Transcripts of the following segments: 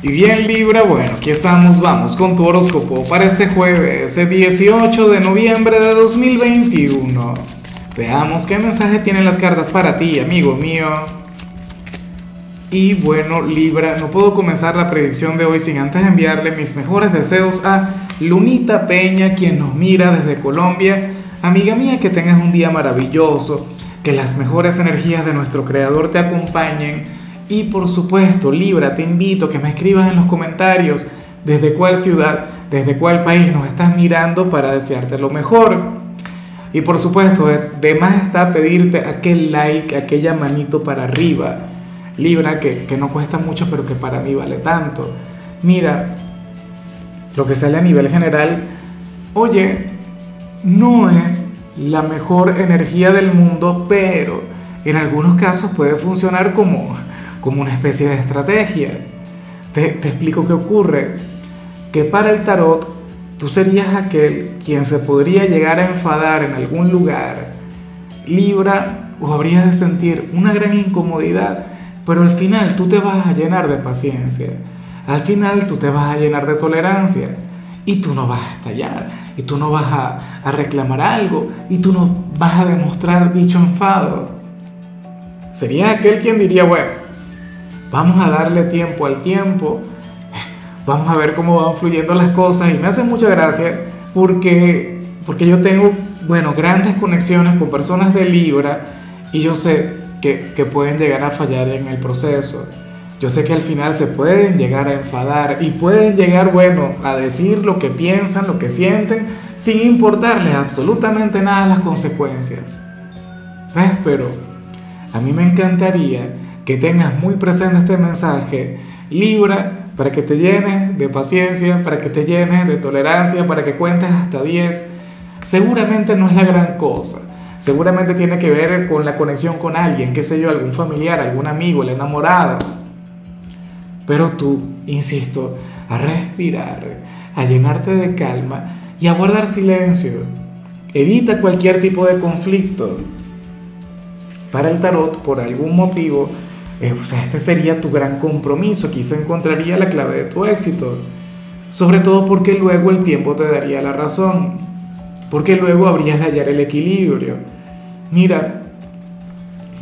Y bien Libra, bueno, aquí estamos, vamos con tu horóscopo para este jueves, el 18 de noviembre de 2021. Veamos qué mensaje tienen las cartas para ti, amigo mío. Y bueno, Libra, no puedo comenzar la predicción de hoy sin antes enviarle mis mejores deseos a Lunita Peña, quien nos mira desde Colombia. Amiga mía, que tengas un día maravilloso, que las mejores energías de nuestro Creador te acompañen y por supuesto, Libra, te invito a que me escribas en los comentarios desde cuál ciudad, desde cuál país nos estás mirando para desearte lo mejor. Y por supuesto, de más está pedirte aquel like, aquella manito para arriba. Libra, que, que no cuesta mucho, pero que para mí vale tanto. Mira, lo que sale a nivel general, oye, no es la mejor energía del mundo, pero en algunos casos puede funcionar como como una especie de estrategia. Te, explico qué ocurre. Que para el tarot tú serías aquel quien se podría llegar a enfadar en algún lugar, Libra, o habrías de sentir una gran incomodidad, pero al final tú te vas a llenar de paciencia, al final tú te vas a llenar de tolerancia y tú no vas a estallar, y tú no vas a, a reclamar algo, y tú no vas a demostrar dicho enfado. Sería aquel quien diría, bueno, Vamos a darle tiempo al tiempo. Vamos a ver cómo van fluyendo las cosas. Y me hace mucha gracia porque, porque yo tengo, bueno, grandes conexiones con personas de Libra y yo sé que, que pueden llegar a fallar en el proceso. Yo sé que al final se pueden llegar a enfadar y pueden llegar, bueno, a decir lo que piensan, lo que sienten, sin importarles absolutamente nada las consecuencias. ¿Ves? Pero a mí me encantaría que tengas muy presente este mensaje, Libra, para que te llenes de paciencia, para que te llenes de tolerancia, para que cuentes hasta 10. Seguramente no es la gran cosa. Seguramente tiene que ver con la conexión con alguien, qué sé yo, algún familiar, algún amigo, el enamorado. Pero tú, insisto, a respirar, a llenarte de calma y a guardar silencio. Evita cualquier tipo de conflicto. Para el tarot, por algún motivo, eh, o sea, este sería tu gran compromiso, aquí se encontraría la clave de tu éxito. Sobre todo porque luego el tiempo te daría la razón, porque luego habrías de hallar el equilibrio. Mira,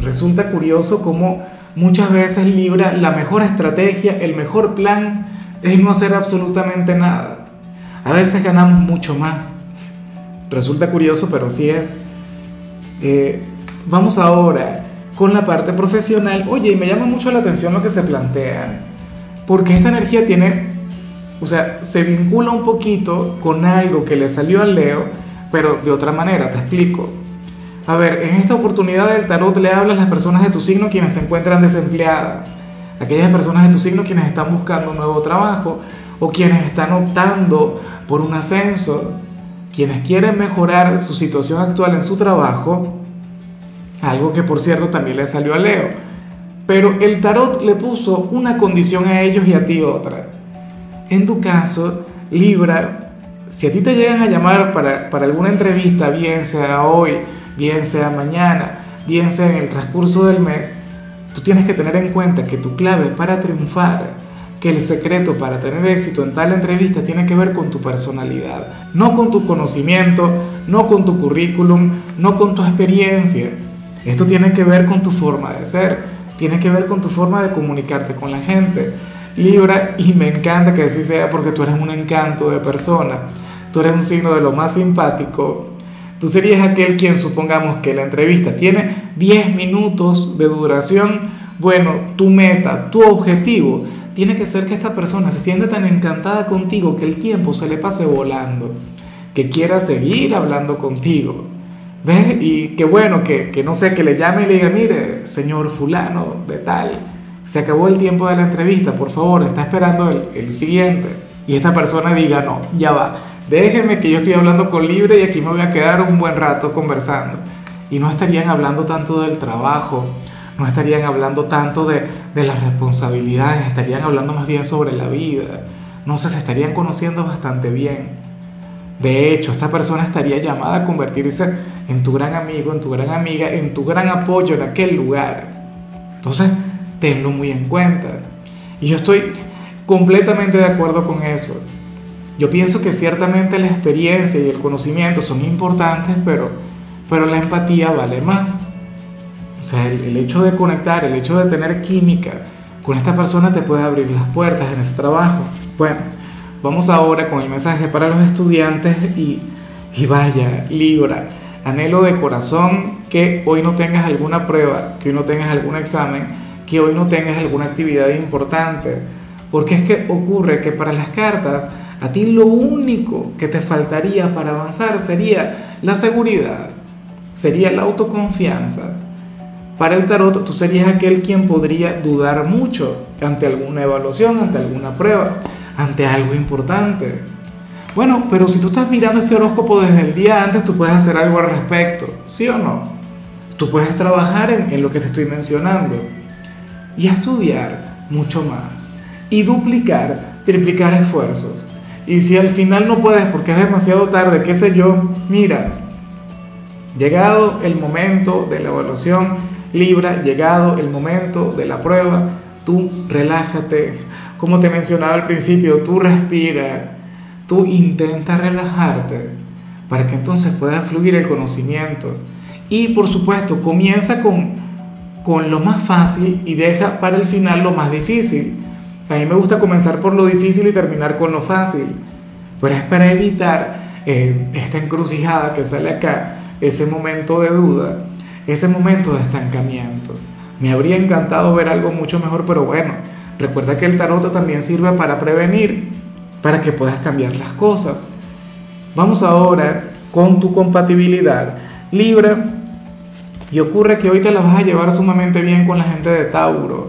resulta curioso cómo muchas veces Libra la mejor estrategia, el mejor plan es no hacer absolutamente nada. A veces ganamos mucho más. Resulta curioso, pero sí es. Eh, vamos ahora con la parte profesional, oye, me llama mucho la atención lo que se plantea, porque esta energía tiene, o sea, se vincula un poquito con algo que le salió al Leo, pero de otra manera, te explico. A ver, en esta oportunidad del tarot le hablas a las personas de tu signo quienes se encuentran desempleadas, aquellas personas de tu signo quienes están buscando un nuevo trabajo o quienes están optando por un ascenso, quienes quieren mejorar su situación actual en su trabajo algo que por cierto también le salió a Leo. Pero el tarot le puso una condición a ellos y a ti otra. En tu caso, Libra, si a ti te llegan a llamar para, para alguna entrevista, bien sea hoy, bien sea mañana, bien sea en el transcurso del mes, tú tienes que tener en cuenta que tu clave para triunfar, que el secreto para tener éxito en tal entrevista tiene que ver con tu personalidad, no con tu conocimiento, no con tu currículum, no con tu experiencia. Esto tiene que ver con tu forma de ser, tiene que ver con tu forma de comunicarte con la gente. Libra, y me encanta que así sea porque tú eres un encanto de persona, tú eres un signo de lo más simpático. Tú serías aquel quien supongamos que la entrevista tiene 10 minutos de duración. Bueno, tu meta, tu objetivo, tiene que ser que esta persona se siente tan encantada contigo que el tiempo se le pase volando, que quiera seguir hablando contigo. ¿Ves? Y qué bueno que, que, no sé, que le llame y le diga, mire, señor fulano de tal, se acabó el tiempo de la entrevista, por favor, está esperando el, el siguiente. Y esta persona diga, no, ya va, déjenme que yo estoy hablando con libre y aquí me voy a quedar un buen rato conversando. Y no estarían hablando tanto del trabajo, no estarían hablando tanto de, de las responsabilidades, estarían hablando más bien sobre la vida. No sé, se estarían conociendo bastante bien. De hecho, esta persona estaría llamada a convertirse en tu gran amigo, en tu gran amiga, en tu gran apoyo en aquel lugar. Entonces, tenlo muy en cuenta. Y yo estoy completamente de acuerdo con eso. Yo pienso que ciertamente la experiencia y el conocimiento son importantes, pero, pero la empatía vale más. O sea, el, el hecho de conectar, el hecho de tener química con esta persona te puede abrir las puertas en ese trabajo. Bueno, vamos ahora con el mensaje para los estudiantes y, y vaya, Libra, anhelo de corazón que hoy no tengas alguna prueba, que hoy no tengas algún examen, que hoy no tengas alguna actividad importante. Porque es que ocurre que para las cartas, a ti lo único que te faltaría para avanzar sería la seguridad, sería la autoconfianza. Para el tarot tú serías aquel quien podría dudar mucho ante alguna evaluación, ante alguna prueba, ante algo importante. Bueno, pero si tú estás mirando este horóscopo desde el día antes, tú puedes hacer algo al respecto, ¿sí o no? Tú puedes trabajar en, lo que te estoy mencionando y estudiar mucho más y duplicar, triplicar esfuerzos. Y si al final no puedes porque es demasiado tarde, qué sé yo, mira, llegado el momento de la evaluación, Libra, llegado el momento de la prueba, tú relájate. Como te mencionaba al principio, tú respira, tú intenta relajarte para que entonces pueda fluir el conocimiento. Y por supuesto, comienza con, con lo más fácil y deja para el final lo más difícil. A mí me gusta comenzar por lo difícil y terminar con lo fácil, pero es para evitar eh, esta encrucijada que sale acá, ese momento de duda ese momento de estancamiento. Me habría encantado ver algo mucho mejor, pero bueno, recuerda que el tarot también sirve para prevenir, para que puedas cambiar las cosas. Vamos ahora con tu compatibilidad. Libra, y ocurre que hoy te la vas a llevar sumamente bien con la gente de Tauro,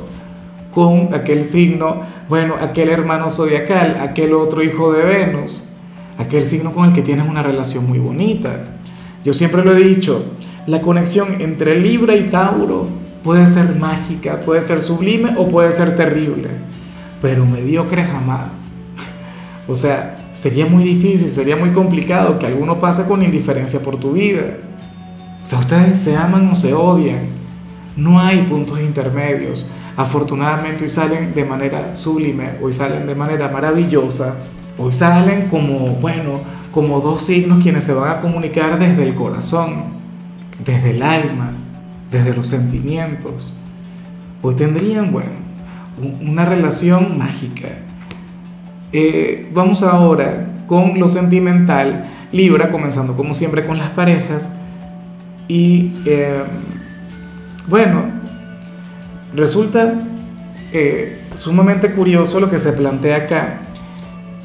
con aquel signo, bueno, aquel hermano zodiacal, aquel otro hijo de Venus, aquel signo con el que tienes una relación muy bonita. Yo siempre lo he dicho, la conexión entre Libra y Tauro puede ser mágica, puede ser sublime o puede ser terrible, pero mediocre jamás. O sea, sería muy difícil, sería muy complicado que alguno pase con indiferencia por tu vida. O sea, ustedes se aman o se odian. No hay puntos intermedios. Afortunadamente hoy salen de manera sublime, hoy salen de manera maravillosa, hoy salen como, bueno, como dos signos quienes se van a comunicar desde el corazón desde el alma, desde los sentimientos, hoy tendrían, bueno, una relación mágica. Eh, vamos ahora con lo sentimental, Libra, comenzando como siempre con las parejas. Y eh, bueno, resulta eh, sumamente curioso lo que se plantea acá.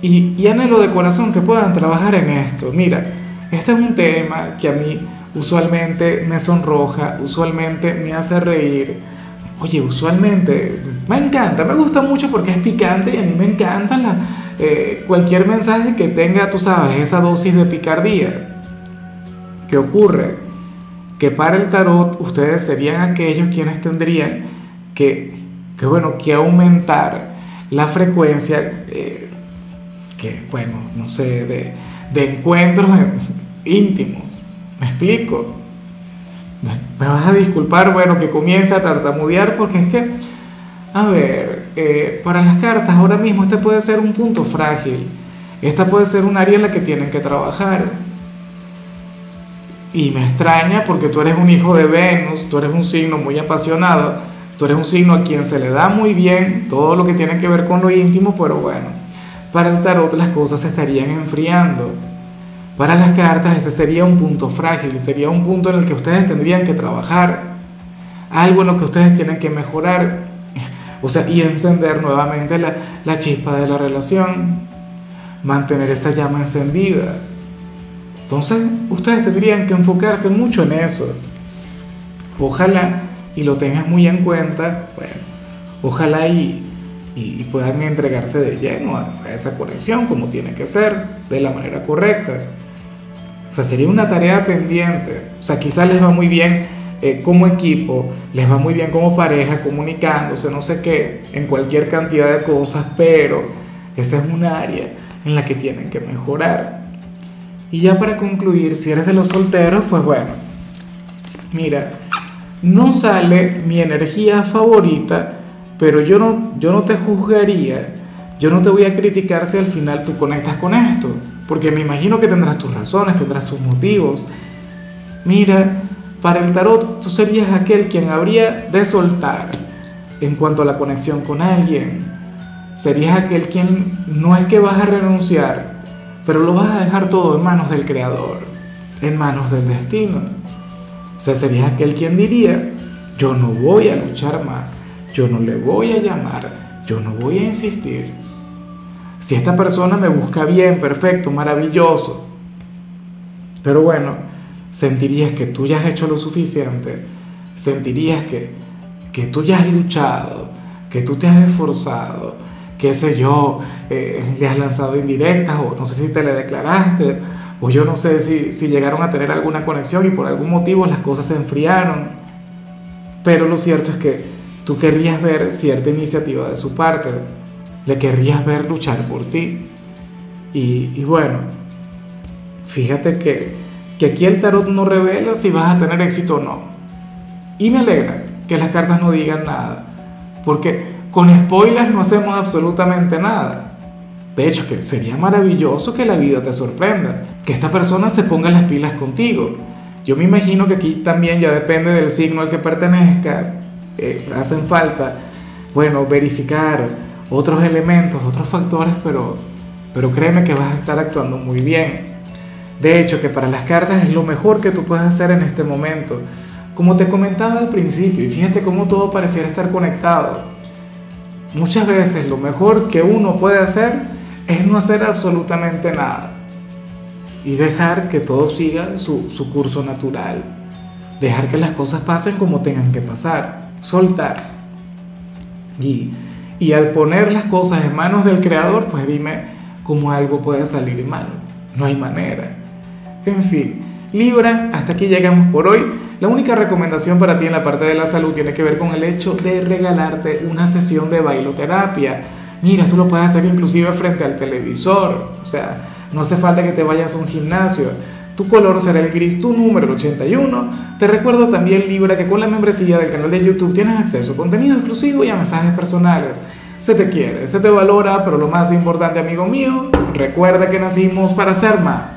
Y, y anhelo de corazón que puedan trabajar en esto. Mira, este es un tema que a mí usualmente me sonroja, usualmente me hace reír. Oye, usualmente me encanta, me gusta mucho porque es picante y a mí me encanta la, eh, cualquier mensaje que tenga, tú sabes, esa dosis de picardía. ¿Qué ocurre? Que para el tarot ustedes serían aquellos quienes tendrían que, bueno, que aumentar la frecuencia, eh, que bueno, no sé, de, de encuentros íntimos ¿Me explico? Me vas a disculpar, bueno, que comience a tartamudear porque es que, a ver, eh, para las cartas ahora mismo este puede ser un punto frágil. Esta puede ser un área en la que tienen que trabajar. Y me extraña porque tú eres un hijo de Venus, tú eres un signo muy apasionado, tú eres un signo a quien se le da muy bien todo lo que tiene que ver con lo íntimo, pero bueno, para el tarot las cosas se estarían enfriando. Para las cartas este sería un punto frágil, sería un punto en el que ustedes tendrían que trabajar, algo en lo que ustedes tienen que mejorar, o sea, y encender nuevamente la, la chispa de la relación, mantener esa llama encendida. Entonces, ustedes tendrían que enfocarse mucho en eso. Ojalá, y lo tengas muy en cuenta, bueno, ojalá y, y, puedan entregarse de lleno a, esa conexión como tiene que ser, de la manera correcta. O sea, sería una tarea pendiente. O sea, quizás les va muy bien eh, como equipo, les va muy bien como pareja, comunicándose, no sé qué, en cualquier cantidad de cosas, pero esa es un área en la que tienen que mejorar. Y ya para concluir, si eres de los solteros, pues bueno, mira, no sale mi energía favorita pero yo no, yo no te juzgaría, yo no te voy a criticar si al final tú conectas con esto, porque me imagino que tendrás tus razones, tendrás tus motivos. Mira, para el tarot tú serías aquel quien habría de soltar en cuanto a la conexión con alguien. Serías aquel quien no es que vas a renunciar, pero lo vas a dejar todo en manos del Creador, en manos del destino. O sea, serías aquel quien diría, yo no voy a luchar más, yo no le voy a llamar, yo no voy a insistir. Si esta persona me busca bien, perfecto, maravilloso, pero bueno, sentirías que tú ya has hecho lo suficiente, sentirías que, que tú ya has luchado, que tú te has esforzado, qué sé yo, eh, le has lanzado indirectas o no sé si te le declaraste o yo no sé si, si llegaron a tener alguna conexión y por algún motivo las cosas se enfriaron. Pero lo cierto es que tú querrías ver cierta iniciativa de su parte, le querrías ver luchar por ti. Y, y bueno, fíjate que, que aquí el tarot no revela si vas a tener éxito o no. Y me alegra que las cartas no digan nada, porque con spoilers no hacemos absolutamente nada. De hecho, que sería maravilloso que la vida te sorprenda, que esta persona se ponga las pilas contigo. Yo me imagino que aquí también ya depende del signo al que pertenezca, eh, hacen falta, bueno, verificar otros elementos, otros factores, pero, pero créeme que vas a estar actuando muy bien. De hecho, que para las cartas es lo mejor que tú puedes hacer en este momento. Como te comentaba al principio, y fíjate cómo todo pareciera estar conectado Muchas veces lo mejor que uno puede hacer es no hacer absolutamente nada y dejar que todo siga su, curso natural, dejar que las cosas pasen como tengan que pasar, soltar. Y, y al poner las cosas en manos del Creador, pues dime cómo algo puede salir mal. No hay manera. En fin, Libra, hasta aquí llegamos por hoy. La única recomendación para ti en la parte de la salud tiene que ver con el hecho de regalarte una sesión de bailoterapia. Mira, tú lo puedes hacer inclusive frente al televisor. O sea, no hace falta que te vayas a un gimnasio. Tu color será el gris, tu número el 81. Te recuerdo también, Libra, que con la membresía del canal de YouTube tienes acceso a contenido exclusivo y a mensajes personales. Se te quiere, se te valora, pero lo más importante, amigo mío, recuerda que nacimos para ser más.